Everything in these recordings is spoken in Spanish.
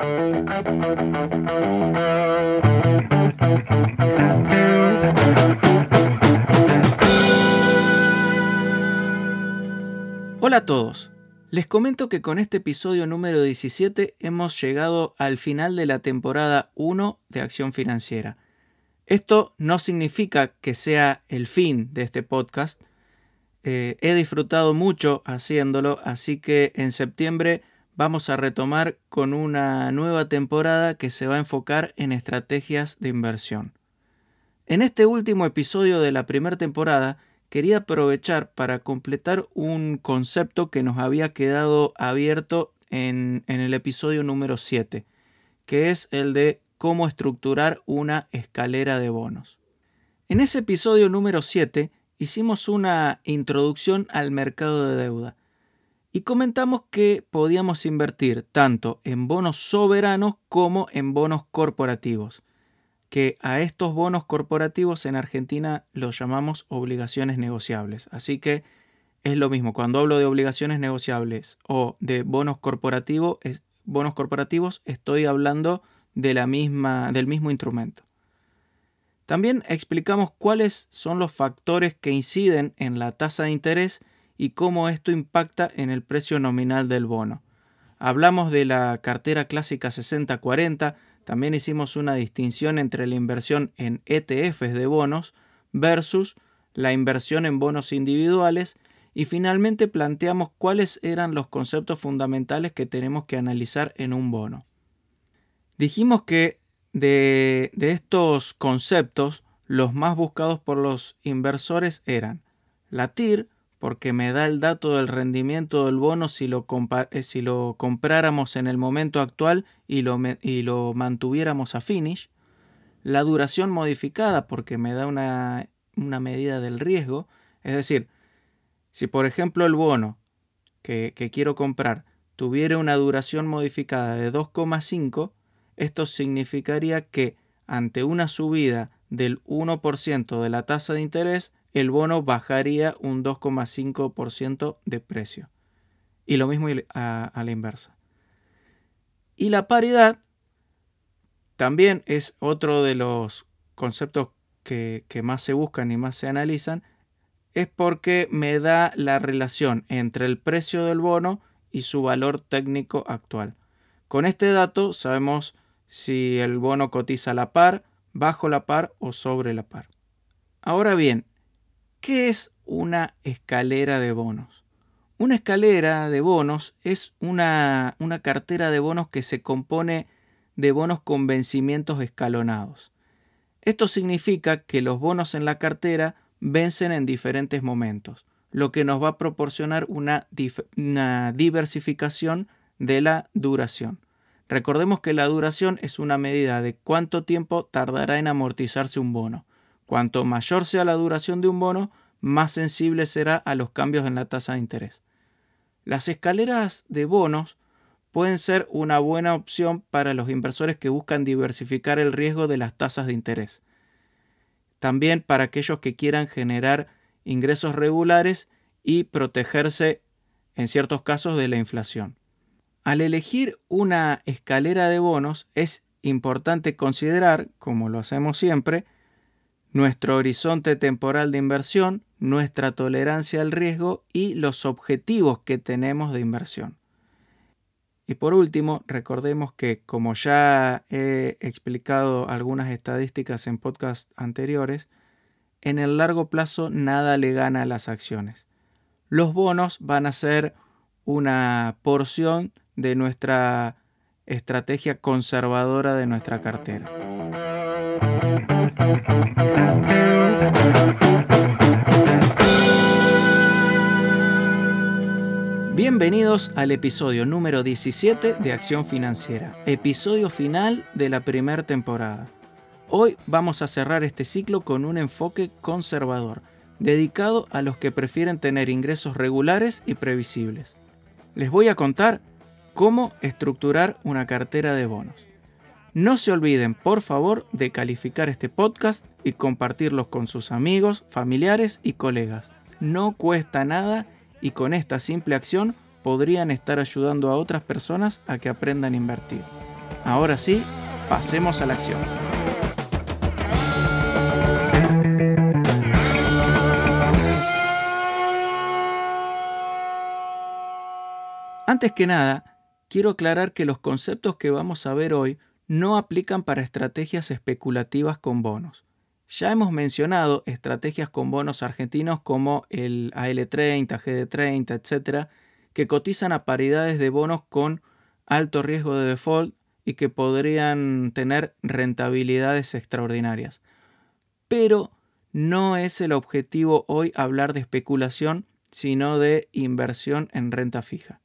Hola a todos. Les comento que con este episodio número 17 hemos llegado al final de la temporada 1 de Acción Financiera. Esto no significa que sea el fin de este podcast. Eh, he disfrutado mucho haciéndolo, así que en septiembre vamos a retomar con una nueva temporada que se va a enfocar en estrategias de inversión. En este último episodio de la primera temporada, quería aprovechar para completar un concepto que nos había quedado abierto en, el episodio número 7, que es el de cómo estructurar una escalera de bonos. En ese episodio número 7 hicimos una introducción al mercado de deuda y comentamos que podíamos invertir tanto en bonos soberanos como en bonos corporativos que a estos bonos corporativos en Argentina los llamamos obligaciones negociables. Así que es lo mismo, cuando hablo de obligaciones negociables o de bonos corporativos, bonos corporativos estoy hablando de la misma, del mismo instrumento. También explicamos cuáles son los factores que inciden en la tasa de interés y cómo esto impacta en el precio nominal del bono. Hablamos de la cartera clásica 60-40, también hicimos una distinción entre la inversión en ETFs de bonos versus la inversión en bonos individuales y finalmente planteamos cuáles eran los conceptos fundamentales que tenemos que analizar en un bono. Dijimos que de, de estos conceptos los más buscados por los inversores eran la TIR, porque me da el dato del rendimiento del bono si lo, eh, si lo compráramos en el momento actual y lo, y lo, mantuviéramos a finish. La duración modificada porque me da una, una, medida del riesgo. Es decir, si por ejemplo el bono que, que quiero comprar tuviera una duración modificada de 2,5, esto significaría que ante una subida del 1% de la tasa de interés, el bono bajaría un 2,5% de precio. Y lo mismo a, la inversa. Y la paridad también es otro de los conceptos que, que más se buscan y más se analizan, es porque me da la relación entre el precio del bono y su valor técnico actual. Con este dato sabemos si el bono cotiza a la par, bajo la par o sobre la par. Ahora bien, ¿Qué es una escalera de bonos? Una escalera de bonos es una, una, cartera de bonos que se compone de bonos con vencimientos escalonados. Esto significa que los bonos en la cartera vencen en diferentes momentos, lo que nos va a proporcionar una, una diversificación de la duración. Recordemos que la duración es una medida de cuánto tiempo tardará en amortizarse un bono. Cuanto mayor sea la duración de un bono, más sensible será a los cambios en la tasa de interés. Las escaleras de bonos pueden ser una buena opción para los inversores que buscan diversificar el riesgo de las tasas de interés. También para aquellos que quieran generar ingresos regulares y protegerse en ciertos casos de la inflación. Al elegir una escalera de bonos es importante considerar, como lo hacemos siempre, nuestro horizonte temporal de inversión, nuestra tolerancia al riesgo y los objetivos que tenemos de inversión. Y por último, recordemos que como ya he explicado algunas estadísticas en podcasts anteriores, en el largo plazo nada le gana a las acciones. Los bonos van a ser una porción de nuestra estrategia conservadora de nuestra cartera. Bienvenidos al episodio número 17 de Acción Financiera, episodio final de la primera temporada. Hoy vamos a cerrar este ciclo con un enfoque conservador, dedicado a los que prefieren tener ingresos regulares y previsibles. Les voy a contar cómo estructurar una cartera de bonos. No se olviden, por favor, de calificar este podcast y compartirlos con sus amigos, familiares y colegas. No cuesta nada y con esta simple acción podrían estar ayudando a otras personas a que aprendan a invertir. Ahora sí, pasemos a la acción. Antes que nada, quiero aclarar que los conceptos que vamos a ver hoy no aplican para estrategias especulativas con bonos. Ya hemos mencionado estrategias con bonos argentinos como el AL30, GD30, etc., que cotizan a paridades de bonos con alto riesgo de default y que podrían tener rentabilidades extraordinarias. Pero no es el objetivo hoy hablar de especulación, sino de inversión en renta fija.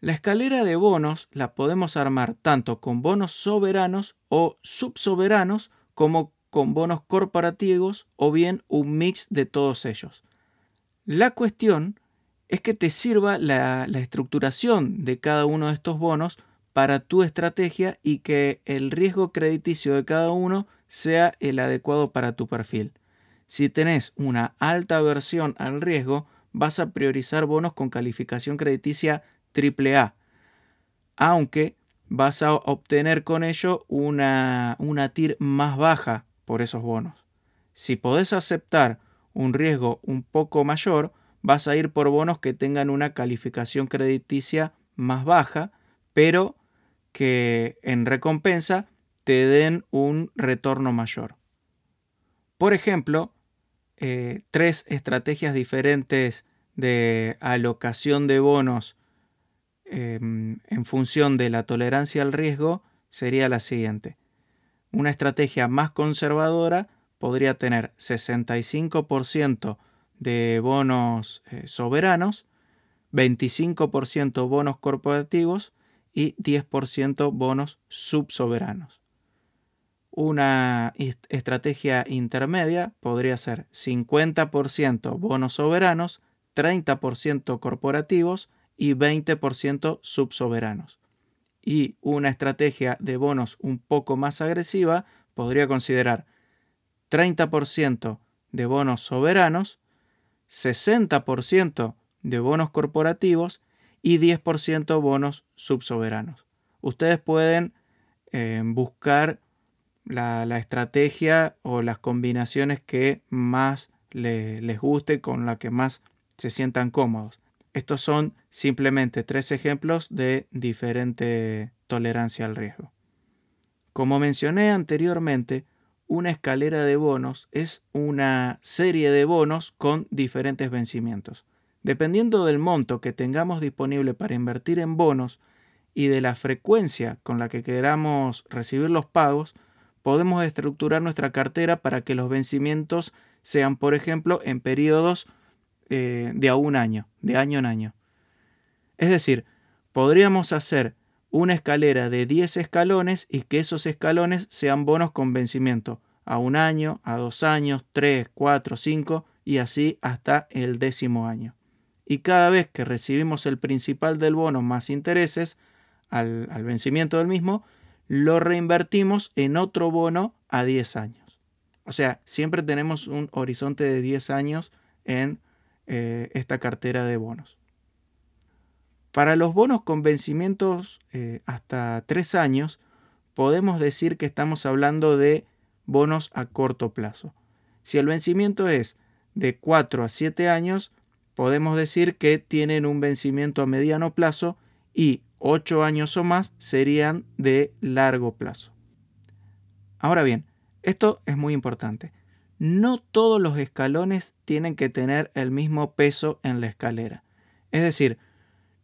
La escalera de bonos la podemos armar tanto con bonos soberanos o subsoberanos como con bonos corporativos o bien un mix de todos ellos. La cuestión es que te sirva la, estructuración de cada uno de estos bonos para tu estrategia y que el riesgo crediticio de cada uno sea el adecuado para tu perfil. Si tenés una alta aversión al riesgo, vas a priorizar bonos con calificación crediticia AAA, aunque vas a obtener con ello una, una TIR más baja por esos bonos. Si podés aceptar un riesgo un poco mayor, vas a ir por bonos que tengan una calificación crediticia más baja, pero que en recompensa te den un retorno mayor. Por ejemplo, eh, tres estrategias diferentes de alocación de bonos Em, en función de la tolerancia al riesgo sería la siguiente. Una estrategia más conservadora podría tener 65% de bonos eh, soberanos, 25% bonos corporativos y 10% bonos subsoberanos. Una estrategia intermedia podría ser 50% bonos soberanos, 30% corporativos y 20% subsoberanos. Y una estrategia de bonos un poco más agresiva podría considerar 30% de bonos soberanos, 60% de bonos corporativos y 10% bonos subsoberanos. Ustedes pueden eh, buscar la, estrategia o las combinaciones que más les guste, con la que más se sientan cómodos. Estos son simplemente tres ejemplos de diferente tolerancia al riesgo. Como mencioné anteriormente, una escalera de bonos es una serie de bonos con diferentes vencimientos. Dependiendo del monto que tengamos disponible para invertir en bonos y de la frecuencia con la que queramos recibir los pagos, podemos estructurar nuestra cartera para que los vencimientos sean, por ejemplo, en periodos eh, de a un año, de año en año. Es decir, podríamos hacer una escalera de 10 escalones y que esos escalones sean bonos con vencimiento a un año, a dos años, tres, cuatro, cinco y así hasta el décimo año. Y cada vez que recibimos el principal del bono más intereses al, al vencimiento del mismo, lo reinvertimos en otro bono a 10 años. O sea, siempre tenemos un horizonte de 10 años en eh, esta cartera de bonos. Para los bonos con vencimientos eh, hasta tres años, podemos decir que estamos hablando de bonos a corto plazo. Si el vencimiento es de 4 a 7 años, podemos decir que tienen un vencimiento a mediano plazo y 8 años o más serían de largo plazo. Ahora bien, esto es muy importante no todos los escalones tienen que tener el mismo peso en la escalera. Es decir,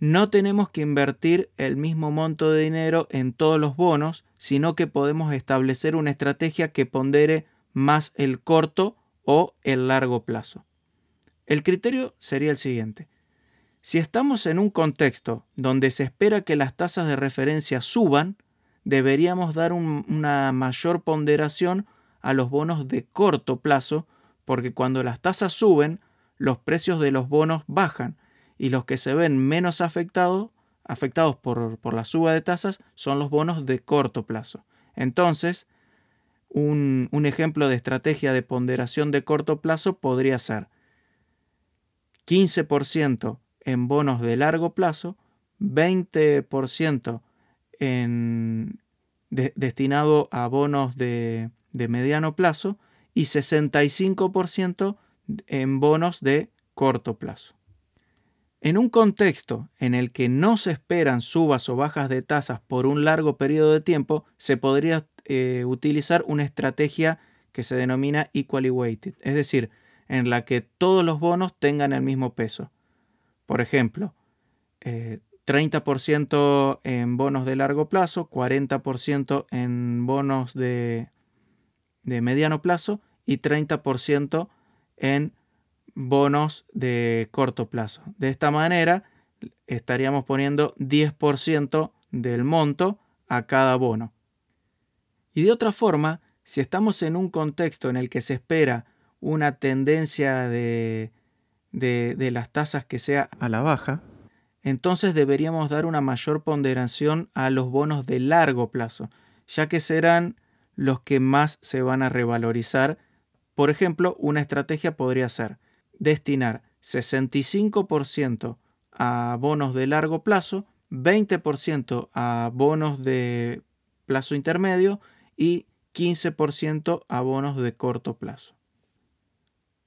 no tenemos que invertir el mismo monto de dinero en todos los bonos, sino que podemos establecer una estrategia que pondere más el corto o el largo plazo. El criterio sería el siguiente. Si estamos en un contexto donde se espera que las tasas de referencia suban, deberíamos dar una mayor ponderación a los bonos de corto plazo, porque cuando las tasas suben, los precios de los bonos bajan y los que se ven menos afectados, afectados por, por la suba de tasas son los bonos de corto plazo. Entonces, un, un ejemplo de estrategia de ponderación de corto plazo podría ser 15% en bonos de largo plazo, 20% destinado a bonos de, de mediano plazo y 65% en bonos de corto plazo. En un contexto en el que no se esperan subas o bajas de tasas por un largo periodo de tiempo, se podría eh, utilizar una estrategia que se denomina equally weighted, es decir, en la que todos los bonos tengan el mismo peso. Por ejemplo, 30% eh, en bonos de largo plazo, 40% en bonos de, de mediano plazo y 30% en bonos de corto plazo. De esta manera estaríamos poniendo 10% del monto a cada bono. Y de otra forma, si estamos en un contexto en el que se espera una tendencia de, de, las tasas que sea a la baja, entonces deberíamos dar una mayor ponderación a los bonos de largo plazo, ya que serán los que más se van a revalorizar. Por ejemplo, una estrategia podría ser destinar 65% a bonos de largo plazo, 20% a bonos de plazo intermedio y 15% a bonos de corto plazo.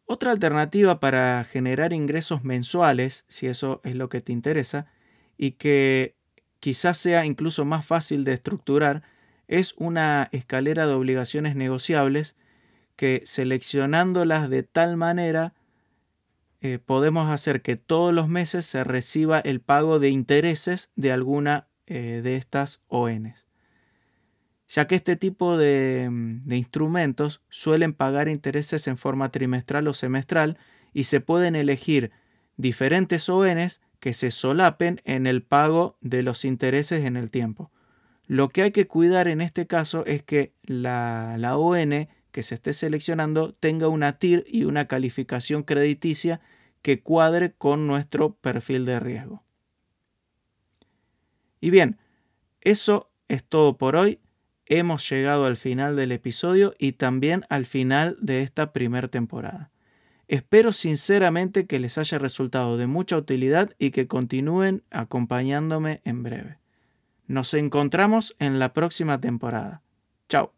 Otra alternativa para generar ingresos mensuales, si eso es lo que te interesa, y que quizás sea incluso más fácil de estructurar, es una escalera de obligaciones negociables que seleccionándolas de tal manera eh, podemos hacer que todos los meses se reciba el pago de intereses de alguna eh, de estas ONs. Ya que este tipo de, mm, de instrumentos suelen pagar intereses en forma trimestral o semestral y se pueden elegir diferentes ONs que se solapen en el pago de los intereses en el tiempo. Lo que hay que cuidar en este caso es que la, la ON que se esté seleccionando tenga una TIR y una calificación crediticia que cuadre con nuestro perfil de riesgo. Y bien, eso es todo por hoy. Hemos llegado al final del episodio y también al final de esta primera temporada. Espero sinceramente que les haya resultado de mucha utilidad y que continúen acompañándome en breve. Nos encontramos en la próxima temporada. Chao.